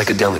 psychedelic trip. Psychedelic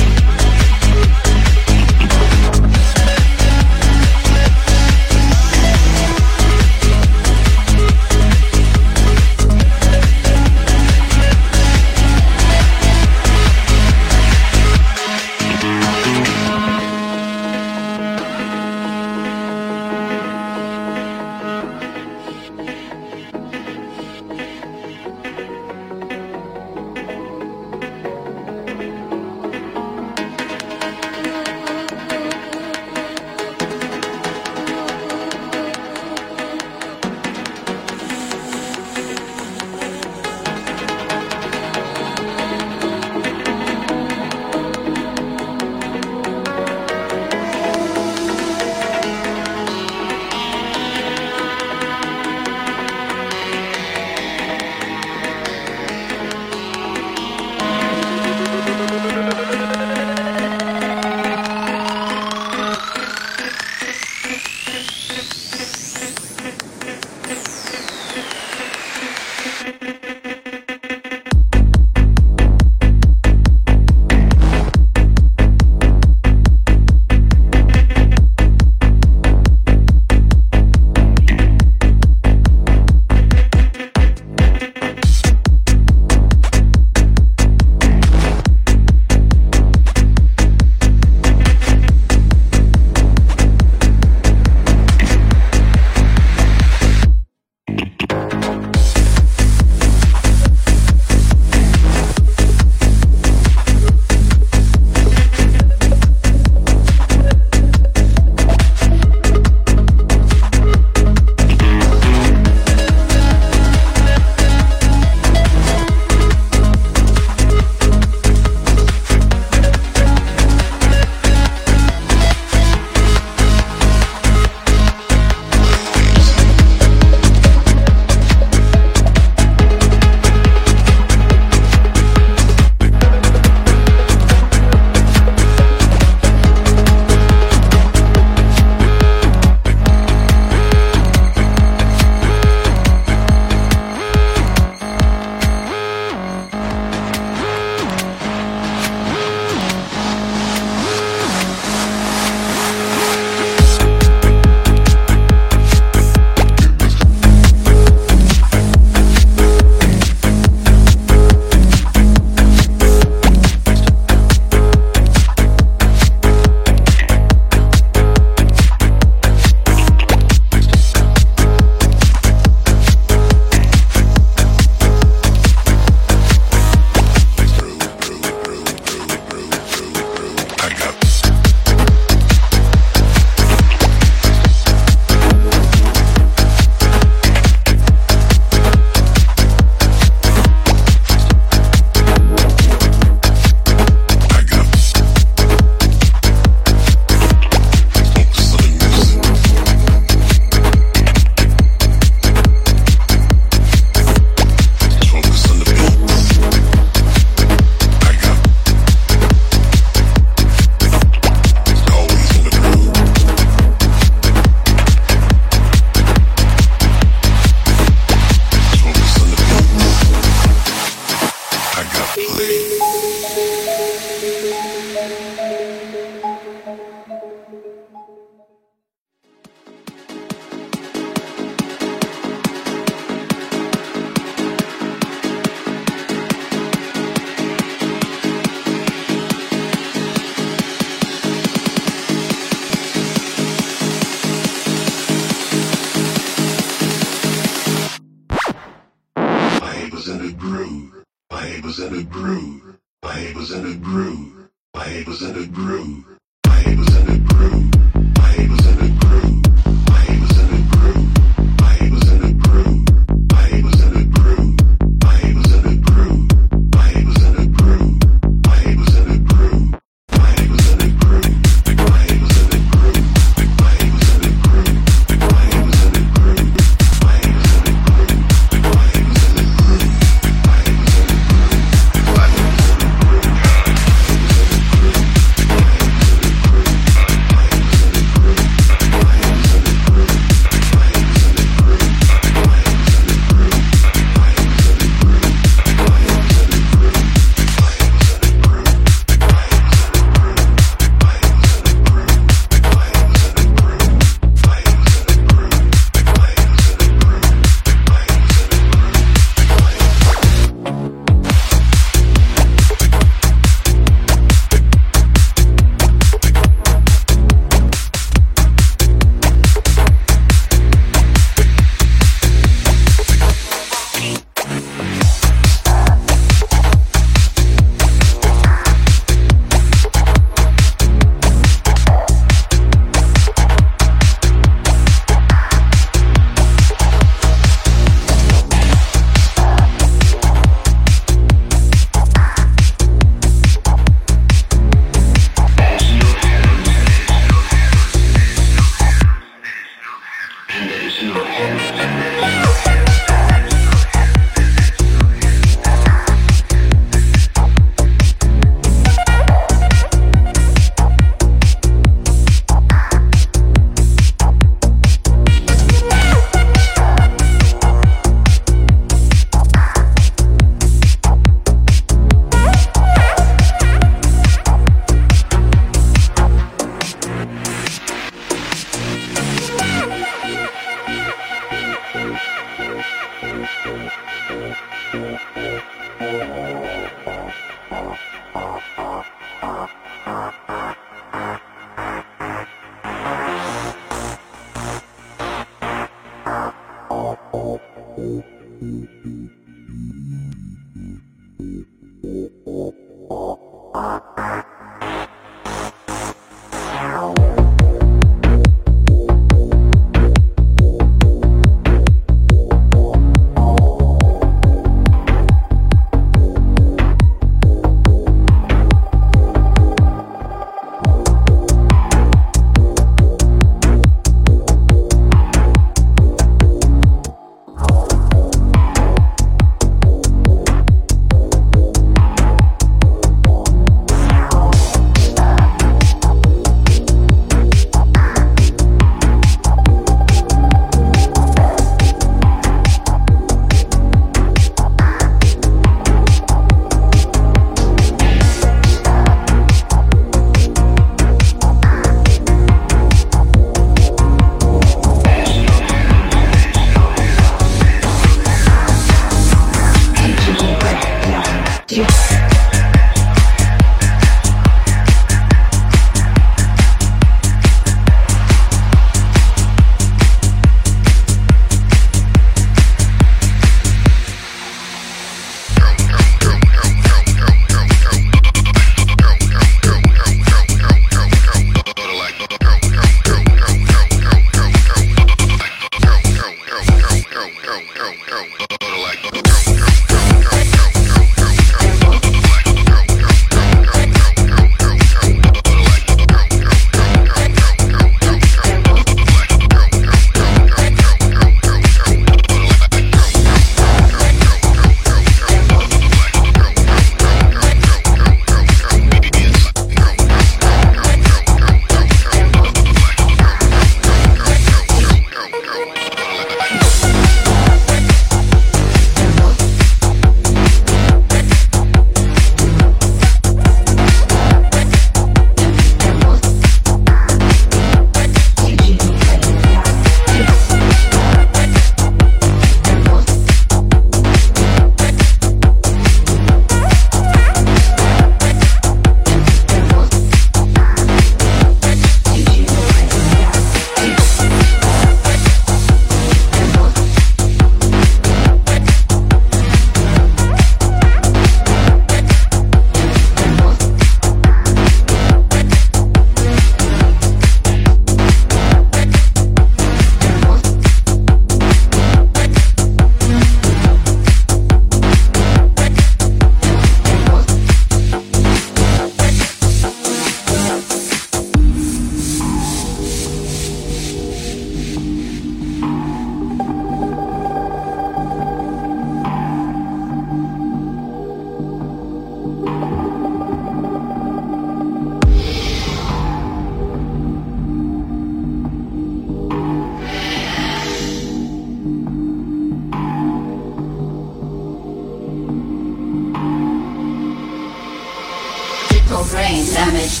damage.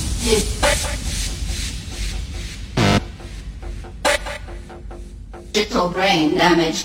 Digital brain damage.